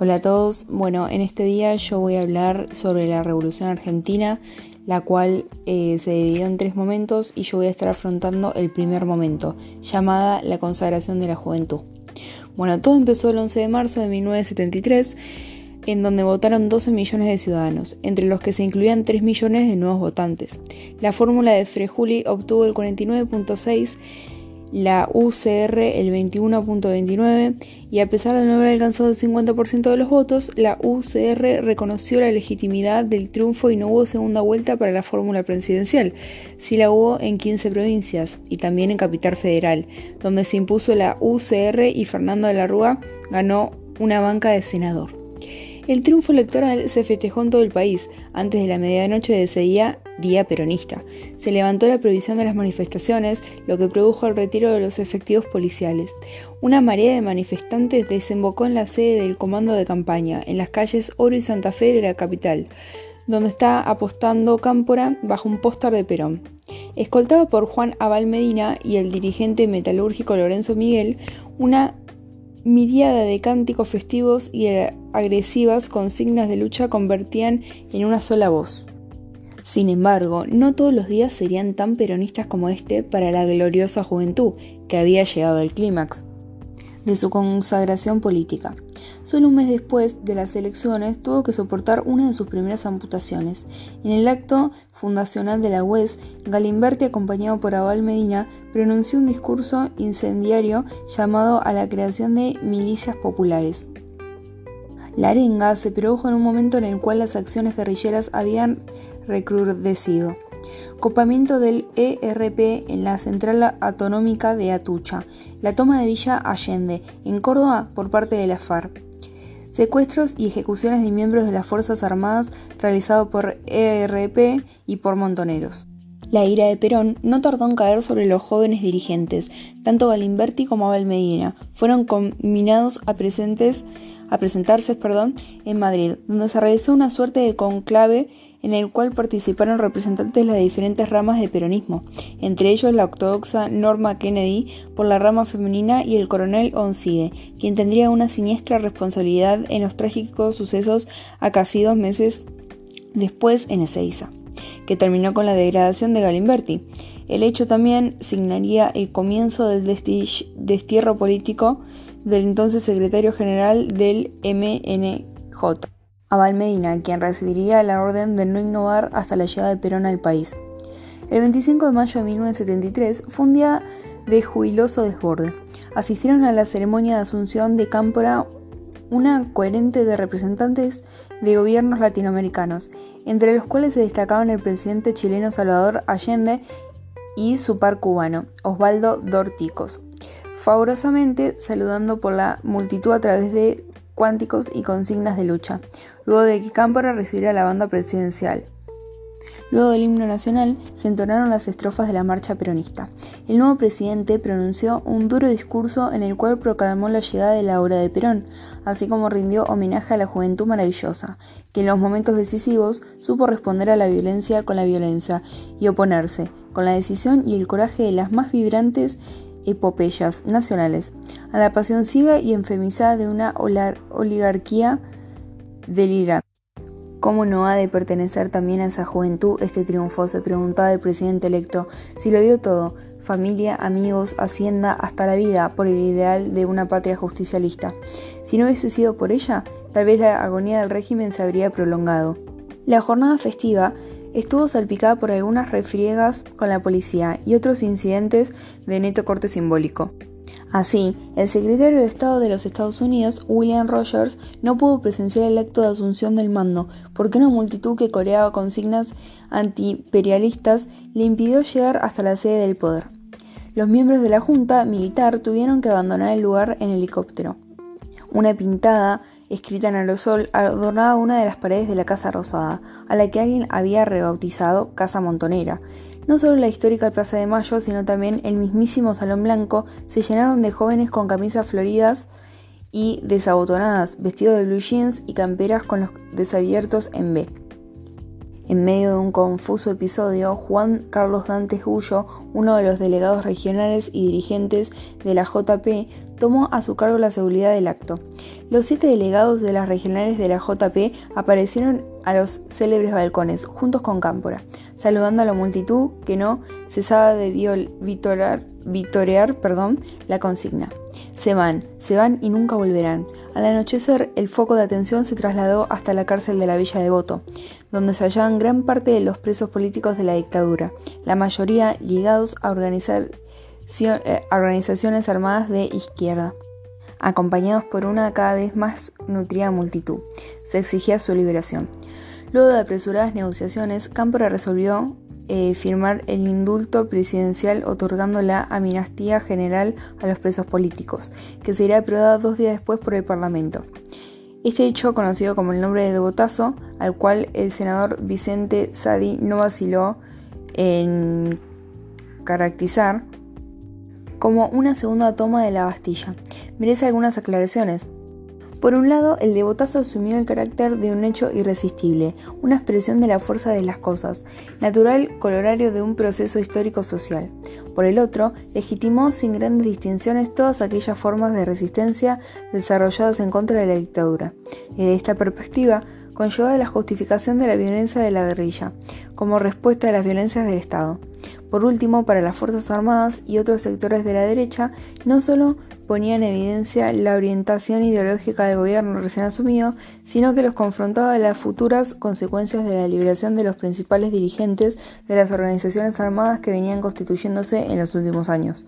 Hola a todos, bueno, en este día yo voy a hablar sobre la Revolución Argentina, la cual eh, se dividió en tres momentos y yo voy a estar afrontando el primer momento, llamada la consagración de la juventud. Bueno, todo empezó el 11 de marzo de 1973, en donde votaron 12 millones de ciudadanos, entre los que se incluían 3 millones de nuevos votantes. La fórmula de Frejuli obtuvo el 49.6 la UCR el 21.29 y a pesar de no haber alcanzado el 50% de los votos, la UCR reconoció la legitimidad del triunfo y no hubo segunda vuelta para la fórmula presidencial. Sí la hubo en 15 provincias y también en Capital Federal, donde se impuso la UCR y Fernando de la Rúa ganó una banca de senador. El triunfo electoral se festejó en todo el país. Antes de la medianoche de ese día, día peronista. Se levantó la prohibición de las manifestaciones, lo que produjo el retiro de los efectivos policiales. Una marea de manifestantes desembocó en la sede del comando de campaña, en las calles Oro y Santa Fe de la capital, donde está apostando Cámpora bajo un póster de Perón. Escoltado por Juan Abal Medina y el dirigente metalúrgico Lorenzo Miguel, una Miriada de cánticos festivos y agresivas consignas de lucha convertían en una sola voz. Sin embargo, no todos los días serían tan peronistas como este para la gloriosa juventud, que había llegado al clímax de su consagración política. Solo un mes después de las elecciones tuvo que soportar una de sus primeras amputaciones. En el acto fundacional de la UES, Galimberti, acompañado por Abal Medina, pronunció un discurso incendiario llamado a la creación de milicias populares. La arenga se produjo en un momento en el cual las acciones guerrilleras habían recrudecido. Copamiento del ERP en la central autonómica de Atucha. La toma de Villa Allende, en Córdoba, por parte de la FARC. Secuestros y ejecuciones de miembros de las Fuerzas Armadas realizados por ERP y por montoneros. La ira de Perón no tardó en caer sobre los jóvenes dirigentes. Tanto Galimberti como Abel Medina fueron combinados a, presentes, a presentarse perdón, en Madrid, donde se realizó una suerte de conclave en el cual participaron representantes de las diferentes ramas del peronismo, entre ellos la ortodoxa Norma Kennedy por la rama femenina y el coronel Oncide, quien tendría una siniestra responsabilidad en los trágicos sucesos a casi dos meses después en Ezeiza, que terminó con la degradación de Galimberti. El hecho también signaría el comienzo del destierro político del entonces secretario general del MNJ. Abal Medina, quien recibiría la orden de no innovar hasta la llegada de Perón al país. El 25 de mayo de 1973 fue un día de jubiloso desborde. Asistieron a la ceremonia de asunción de Cámpora una coherente de representantes de gobiernos latinoamericanos, entre los cuales se destacaban el presidente chileno Salvador Allende y su par cubano, Osvaldo Dorticos, favorosamente saludando por la multitud a través de cuánticos y consignas de lucha, luego de que Cámpora recibiera la banda presidencial. Luego del himno nacional se entonaron las estrofas de la marcha peronista. El nuevo presidente pronunció un duro discurso en el cual proclamó la llegada de la hora de Perón, así como rindió homenaje a la juventud maravillosa, que en los momentos decisivos supo responder a la violencia con la violencia y oponerse, con la decisión y el coraje de las más vibrantes epopeyas nacionales, a la pasión ciega y enfemizada de una oligarquía delirante. ¿Cómo no ha de pertenecer también a esa juventud este triunfo? se preguntaba el presidente electo. Si lo dio todo, familia, amigos, hacienda, hasta la vida, por el ideal de una patria justicialista. Si no hubiese sido por ella, tal vez la agonía del régimen se habría prolongado. La jornada festiva estuvo salpicada por algunas refriegas con la policía y otros incidentes de neto corte simbólico. Así, el secretario de Estado de los Estados Unidos, William Rogers, no pudo presenciar el acto de asunción del mando porque una multitud que coreaba consignas antiimperialistas le impidió llegar hasta la sede del poder. Los miembros de la Junta militar tuvieron que abandonar el lugar en helicóptero. Una pintada escrita en aerosol, adornaba una de las paredes de la Casa Rosada, a la que alguien había rebautizado Casa Montonera. No solo la histórica Plaza de Mayo, sino también el mismísimo Salón Blanco se llenaron de jóvenes con camisas floridas y desabotonadas, vestidos de blue jeans y camperas con los desabiertos en B. En medio de un confuso episodio, Juan Carlos Dantes Gullo, uno de los delegados regionales y dirigentes de la JP, tomó a su cargo la seguridad del acto. Los siete delegados de las regionales de la JP aparecieron a los célebres balcones, juntos con Cámpora, saludando a la multitud que no cesaba de vitorear, vitorear perdón, la consigna. Se van, se van y nunca volverán. Al anochecer, el foco de atención se trasladó hasta la cárcel de la Villa de Voto, donde se hallaban gran parte de los presos políticos de la dictadura, la mayoría ligados a eh, organizaciones armadas de izquierda acompañados por una cada vez más nutrida multitud. Se exigía su liberación. Luego de apresuradas negociaciones, Cámpora resolvió eh, firmar el indulto presidencial otorgando la amnistía general a los presos políticos, que sería aprobada dos días después por el Parlamento. Este hecho, conocido como el nombre de Debotazo, al cual el senador Vicente Sadi no vaciló en caracterizar como una segunda toma de la Bastilla, merece algunas aclaraciones. Por un lado, el devotazo asumió el carácter de un hecho irresistible, una expresión de la fuerza de las cosas, natural colorario de un proceso histórico social. Por el otro, legitimó sin grandes distinciones todas aquellas formas de resistencia desarrolladas en contra de la dictadura. Desde esta perspectiva, conlleva la justificación de la violencia de la guerrilla, como respuesta a las violencias del Estado. Por último, para las Fuerzas Armadas y otros sectores de la derecha, no solo ponía en evidencia la orientación ideológica del gobierno recién asumido, sino que los confrontaba a las futuras consecuencias de la liberación de los principales dirigentes de las organizaciones armadas que venían constituyéndose en los últimos años.